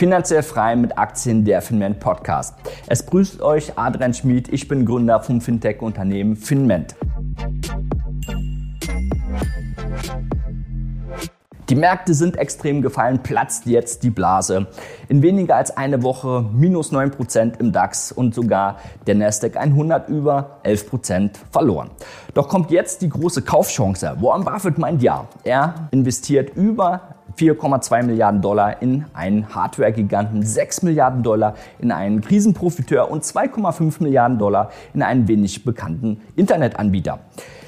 Finanziell frei mit Aktien der Finment Podcast. Es grüßt euch Adrian Schmid, ich bin Gründer vom Fintech-Unternehmen Finment. Die Märkte sind extrem gefallen, platzt jetzt die Blase. In weniger als eine Woche minus 9% im DAX und sogar der Nasdaq 100 über 11% verloren. Doch kommt jetzt die große Kaufchance. Warren Buffett meint ja, er investiert über 4,2 Milliarden Dollar in einen Hardware-Giganten, 6 Milliarden Dollar in einen Krisenprofiteur und 2,5 Milliarden Dollar in einen wenig bekannten Internetanbieter.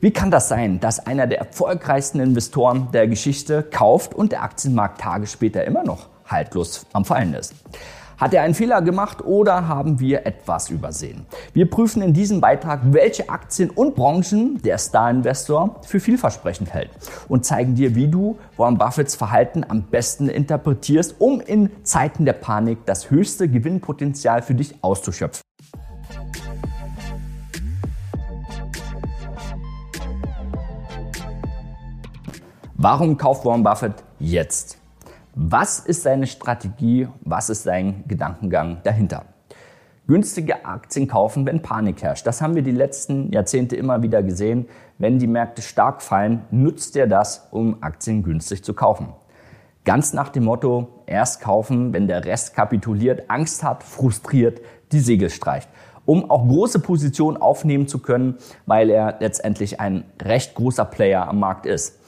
Wie kann das sein, dass einer der erfolgreichsten Investoren der Geschichte kauft und der Aktienmarkt Tage später immer noch haltlos am Fallen ist? Hat er einen Fehler gemacht oder haben wir etwas übersehen? Wir prüfen in diesem Beitrag, welche Aktien und Branchen der Star-Investor für vielversprechend hält und zeigen dir, wie du Warren Buffetts Verhalten am besten interpretierst, um in Zeiten der Panik das höchste Gewinnpotenzial für dich auszuschöpfen. Warum kauft Warren Buffett jetzt? Was ist seine Strategie? Was ist sein Gedankengang dahinter? Günstige Aktien kaufen, wenn Panik herrscht. Das haben wir die letzten Jahrzehnte immer wieder gesehen. Wenn die Märkte stark fallen, nutzt er das, um Aktien günstig zu kaufen. Ganz nach dem Motto, erst kaufen, wenn der Rest kapituliert, Angst hat, frustriert, die Segel streicht. Um auch große Positionen aufnehmen zu können, weil er letztendlich ein recht großer Player am Markt ist.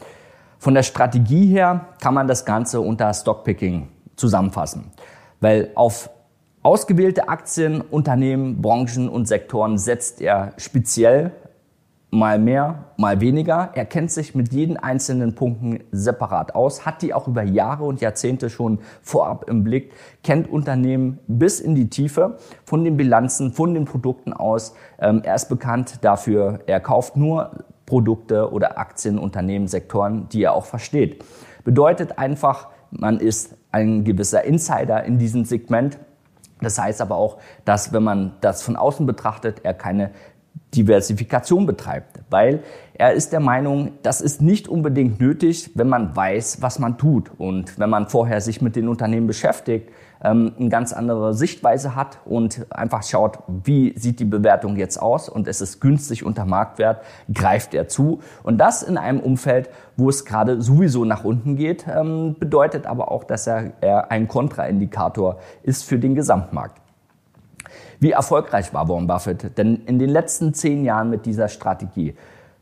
Von der Strategie her kann man das Ganze unter Stockpicking zusammenfassen, weil auf ausgewählte Aktien, Unternehmen, Branchen und Sektoren setzt er speziell mal mehr, mal weniger. Er kennt sich mit jeden einzelnen Punkten separat aus, hat die auch über Jahre und Jahrzehnte schon vorab im Blick, kennt Unternehmen bis in die Tiefe von den Bilanzen, von den Produkten aus. Ähm, er ist bekannt dafür, er kauft nur Produkte oder Aktien, Unternehmen, Sektoren, die er auch versteht. Bedeutet einfach, man ist ein gewisser Insider in diesem Segment. Das heißt aber auch, dass wenn man das von außen betrachtet, er keine Diversifikation betreibt, weil er ist der Meinung, das ist nicht unbedingt nötig, wenn man weiß, was man tut und wenn man vorher sich mit den Unternehmen beschäftigt, ähm, eine ganz andere Sichtweise hat und einfach schaut, wie sieht die Bewertung jetzt aus und es ist günstig unter Marktwert, greift er zu. Und das in einem Umfeld, wo es gerade sowieso nach unten geht, ähm, bedeutet aber auch, dass er, er ein Kontraindikator ist für den Gesamtmarkt. Wie erfolgreich war Warren Buffett denn in den letzten zehn Jahren mit dieser Strategie?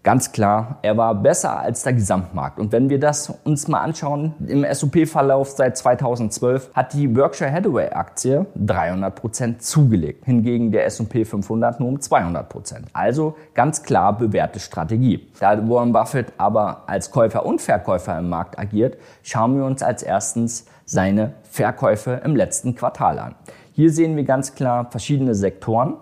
Ganz klar, er war besser als der Gesamtmarkt. Und wenn wir das uns mal anschauen, im SOP-Verlauf seit 2012 hat die Berkshire Hathaway Aktie 300 Prozent zugelegt. Hingegen der S&P 500 nur um 200 Prozent. Also ganz klar bewährte Strategie. Da Warren Buffett aber als Käufer und Verkäufer im Markt agiert, schauen wir uns als erstens seine Verkäufe im letzten Quartal an. Hier sehen wir ganz klar verschiedene Sektoren.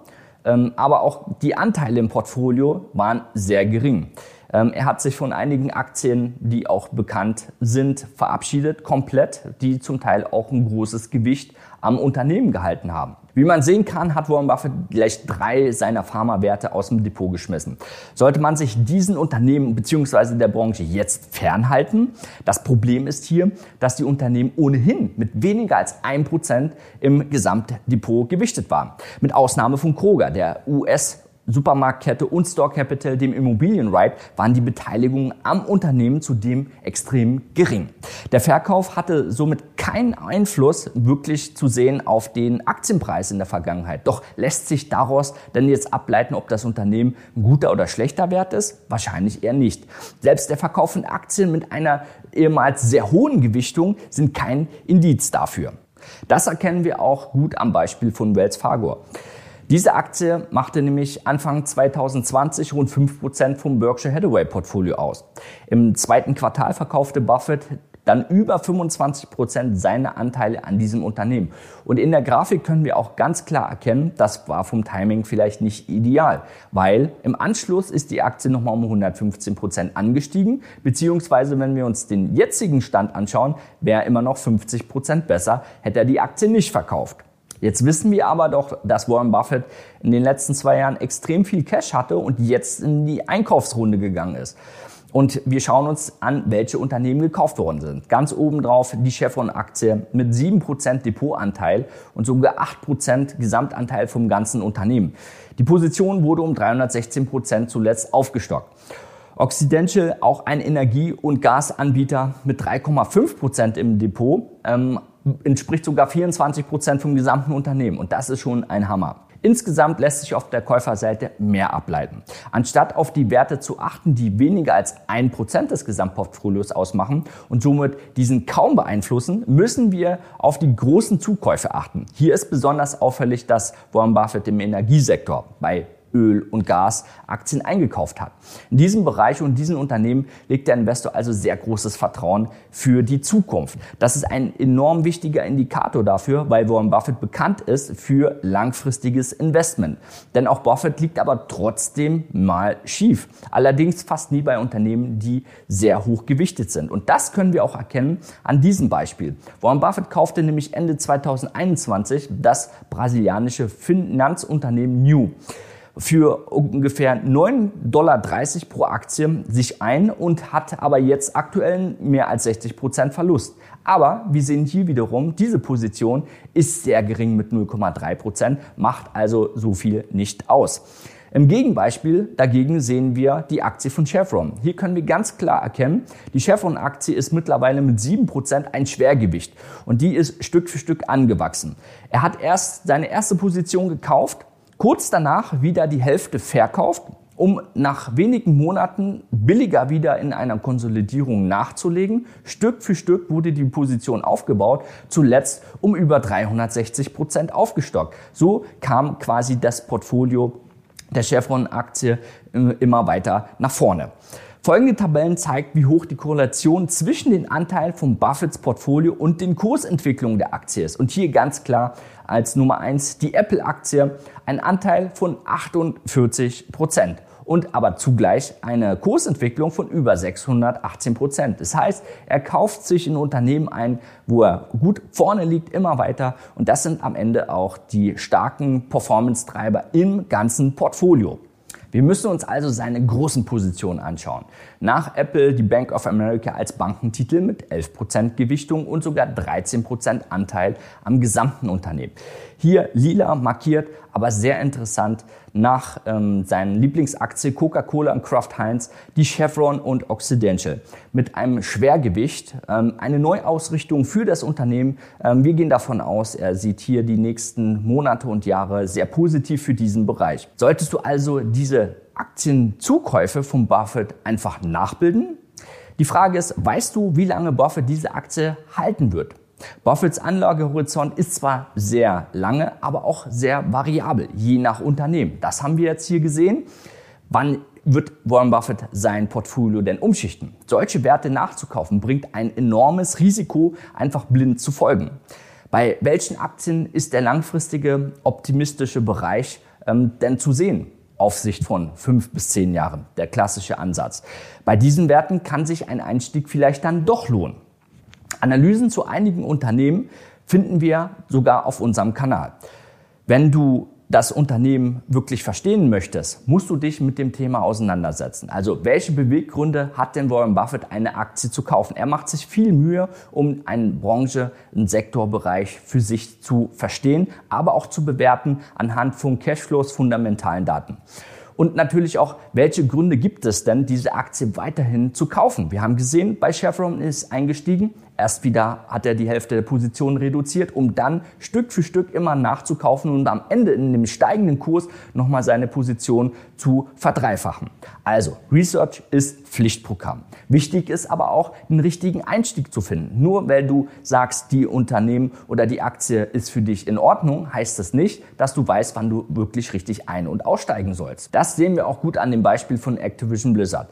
Ähm, aber auch die Anteile im Portfolio waren sehr gering. Ähm, er hat sich von einigen Aktien, die auch bekannt sind, verabschiedet, komplett, die zum Teil auch ein großes Gewicht am Unternehmen gehalten haben. Wie man sehen kann, hat Warren Buffett gleich drei seiner Pharmawerte aus dem Depot geschmissen. Sollte man sich diesen Unternehmen bzw. der Branche jetzt fernhalten? Das Problem ist hier, dass die Unternehmen ohnehin mit weniger als ein Prozent im Gesamtdepot gewichtet waren. Mit Ausnahme von Kroger, der US Supermarktkette und Store Capital, dem Immobilienright, waren die Beteiligungen am Unternehmen zudem extrem gering. Der Verkauf hatte somit keinen Einfluss wirklich zu sehen auf den Aktienpreis in der Vergangenheit. Doch lässt sich daraus denn jetzt ableiten, ob das Unternehmen ein guter oder schlechter Wert ist? Wahrscheinlich eher nicht. Selbst der Verkauf von Aktien mit einer ehemals sehr hohen Gewichtung sind kein Indiz dafür. Das erkennen wir auch gut am Beispiel von Wells Fargo. Diese Aktie machte nämlich Anfang 2020 rund 5% vom Berkshire Hathaway Portfolio aus. Im zweiten Quartal verkaufte Buffett dann über 25 Prozent seiner Anteile an diesem Unternehmen. Und in der Grafik können wir auch ganz klar erkennen, das war vom Timing vielleicht nicht ideal, weil im Anschluss ist die Aktie nochmal um 115 Prozent angestiegen, beziehungsweise wenn wir uns den jetzigen Stand anschauen, wäre immer noch 50 Prozent besser, hätte er die Aktie nicht verkauft. Jetzt wissen wir aber doch, dass Warren Buffett in den letzten zwei Jahren extrem viel Cash hatte und jetzt in die Einkaufsrunde gegangen ist. Und wir schauen uns an, welche Unternehmen gekauft worden sind. Ganz oben drauf die Chevron-Aktie mit 7% Depotanteil und sogar 8% Gesamtanteil vom ganzen Unternehmen. Die Position wurde um 316% zuletzt aufgestockt. Occidental, auch ein Energie- und Gasanbieter mit 3,5% im Depot, ähm, entspricht sogar 24% vom gesamten Unternehmen. Und das ist schon ein Hammer. Insgesamt lässt sich auf der Käuferseite mehr ableiten. Anstatt auf die Werte zu achten, die weniger als ein Prozent des Gesamtportfolios ausmachen und somit diesen kaum beeinflussen, müssen wir auf die großen Zukäufe achten. Hier ist besonders auffällig, dass Warren Buffett im Energiesektor bei Öl und Gas Aktien eingekauft hat. In diesem Bereich und diesen Unternehmen legt der Investor also sehr großes Vertrauen für die Zukunft. Das ist ein enorm wichtiger Indikator dafür, weil Warren Buffett bekannt ist für langfristiges Investment. Denn auch Buffett liegt aber trotzdem mal schief. Allerdings fast nie bei Unternehmen, die sehr hoch gewichtet sind. Und das können wir auch erkennen an diesem Beispiel. Warren Buffett kaufte nämlich Ende 2021 das brasilianische Finanzunternehmen New für ungefähr 9,30 Dollar pro Aktie sich ein und hat aber jetzt aktuell mehr als 60 Prozent Verlust. Aber wir sehen hier wiederum, diese Position ist sehr gering mit 0,3 Prozent, macht also so viel nicht aus. Im Gegenbeispiel dagegen sehen wir die Aktie von Chevron. Hier können wir ganz klar erkennen, die Chevron-Aktie ist mittlerweile mit 7% ein Schwergewicht und die ist Stück für Stück angewachsen. Er hat erst seine erste Position gekauft, kurz danach wieder die Hälfte verkauft, um nach wenigen Monaten billiger wieder in einer Konsolidierung nachzulegen. Stück für Stück wurde die Position aufgebaut, zuletzt um über 360 Prozent aufgestockt. So kam quasi das Portfolio der Chevron-Aktie immer weiter nach vorne. Folgende Tabellen zeigt, wie hoch die Korrelation zwischen den Anteil von Buffetts Portfolio und den Kursentwicklungen der Aktie ist. Und hier ganz klar als Nummer eins die Apple-Aktie, ein Anteil von 48 Prozent und aber zugleich eine Kursentwicklung von über 618 Prozent. Das heißt, er kauft sich in Unternehmen ein, wo er gut vorne liegt, immer weiter und das sind am Ende auch die starken Performance-Treiber im ganzen Portfolio. Wir müssen uns also seine großen Positionen anschauen. Nach Apple die Bank of America als Bankentitel mit 11% Gewichtung und sogar 13% Anteil am gesamten Unternehmen. Hier lila markiert, aber sehr interessant nach ähm, seinen Lieblingsaktie Coca-Cola und Kraft Heinz, die Chevron und Occidental. Mit einem Schwergewicht, ähm, eine Neuausrichtung für das Unternehmen. Ähm, wir gehen davon aus, er sieht hier die nächsten Monate und Jahre sehr positiv für diesen Bereich. Solltest du also diese Aktienzukäufe von Buffett einfach nachbilden? Die Frage ist, weißt du, wie lange Buffett diese Aktie halten wird? Buffetts Anlagehorizont ist zwar sehr lange, aber auch sehr variabel, je nach Unternehmen. Das haben wir jetzt hier gesehen. Wann wird Warren Buffett sein Portfolio denn umschichten? Solche Werte nachzukaufen bringt ein enormes Risiko, einfach blind zu folgen. Bei welchen Aktien ist der langfristige optimistische Bereich ähm, denn zu sehen? auf Sicht von fünf bis zehn Jahren, der klassische Ansatz. Bei diesen Werten kann sich ein Einstieg vielleicht dann doch lohnen. Analysen zu einigen Unternehmen finden wir sogar auf unserem Kanal. Wenn du das Unternehmen wirklich verstehen möchtest, musst du dich mit dem Thema auseinandersetzen. Also welche Beweggründe hat denn Warren Buffett, eine Aktie zu kaufen? Er macht sich viel Mühe, um eine Branche, einen Sektorbereich für sich zu verstehen, aber auch zu bewerten anhand von Cashflows, fundamentalen Daten. Und natürlich auch, welche Gründe gibt es denn, diese Aktie weiterhin zu kaufen? Wir haben gesehen, bei Chevron ist eingestiegen, Erst wieder hat er die Hälfte der Position reduziert, um dann Stück für Stück immer nachzukaufen und am Ende in dem steigenden Kurs nochmal seine Position zu verdreifachen. Also, Research ist Pflichtprogramm. Wichtig ist aber auch, den richtigen Einstieg zu finden. Nur weil du sagst, die Unternehmen oder die Aktie ist für dich in Ordnung, heißt das nicht, dass du weißt, wann du wirklich richtig ein- und aussteigen sollst. Das sehen wir auch gut an dem Beispiel von Activision Blizzard.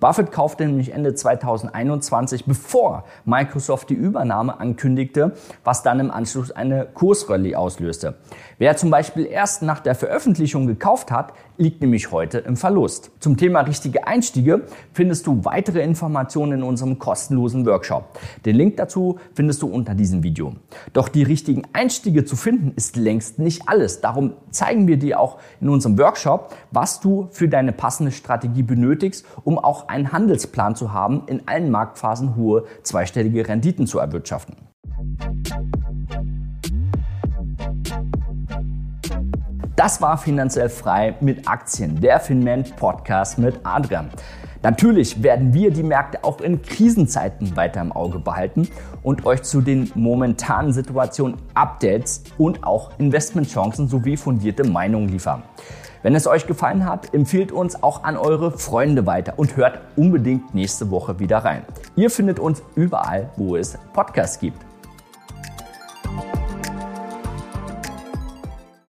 Buffett kaufte nämlich Ende 2021, bevor Microsoft die Übernahme ankündigte, was dann im Anschluss eine Kursrallye auslöste. Wer zum Beispiel erst nach der Veröffentlichung gekauft hat, liegt nämlich heute im Verlust. Zum Thema richtige Einstiege findest du weitere Informationen in unserem kostenlosen Workshop. Den Link dazu findest du unter diesem Video. Doch die richtigen Einstiege zu finden ist längst nicht alles. Darum zeigen wir dir auch in unserem Workshop, was du für deine passende Strategie benötigst, um auch auch einen Handelsplan zu haben, in allen Marktphasen hohe zweistellige Renditen zu erwirtschaften. Das war finanziell frei mit Aktien, der Finment Podcast mit Adrian. Natürlich werden wir die Märkte auch in Krisenzeiten weiter im Auge behalten und euch zu den momentanen Situationen Updates und auch Investmentchancen sowie fundierte Meinungen liefern. Wenn es euch gefallen hat, empfiehlt uns auch an eure Freunde weiter und hört unbedingt nächste Woche wieder rein. Ihr findet uns überall, wo es Podcasts gibt.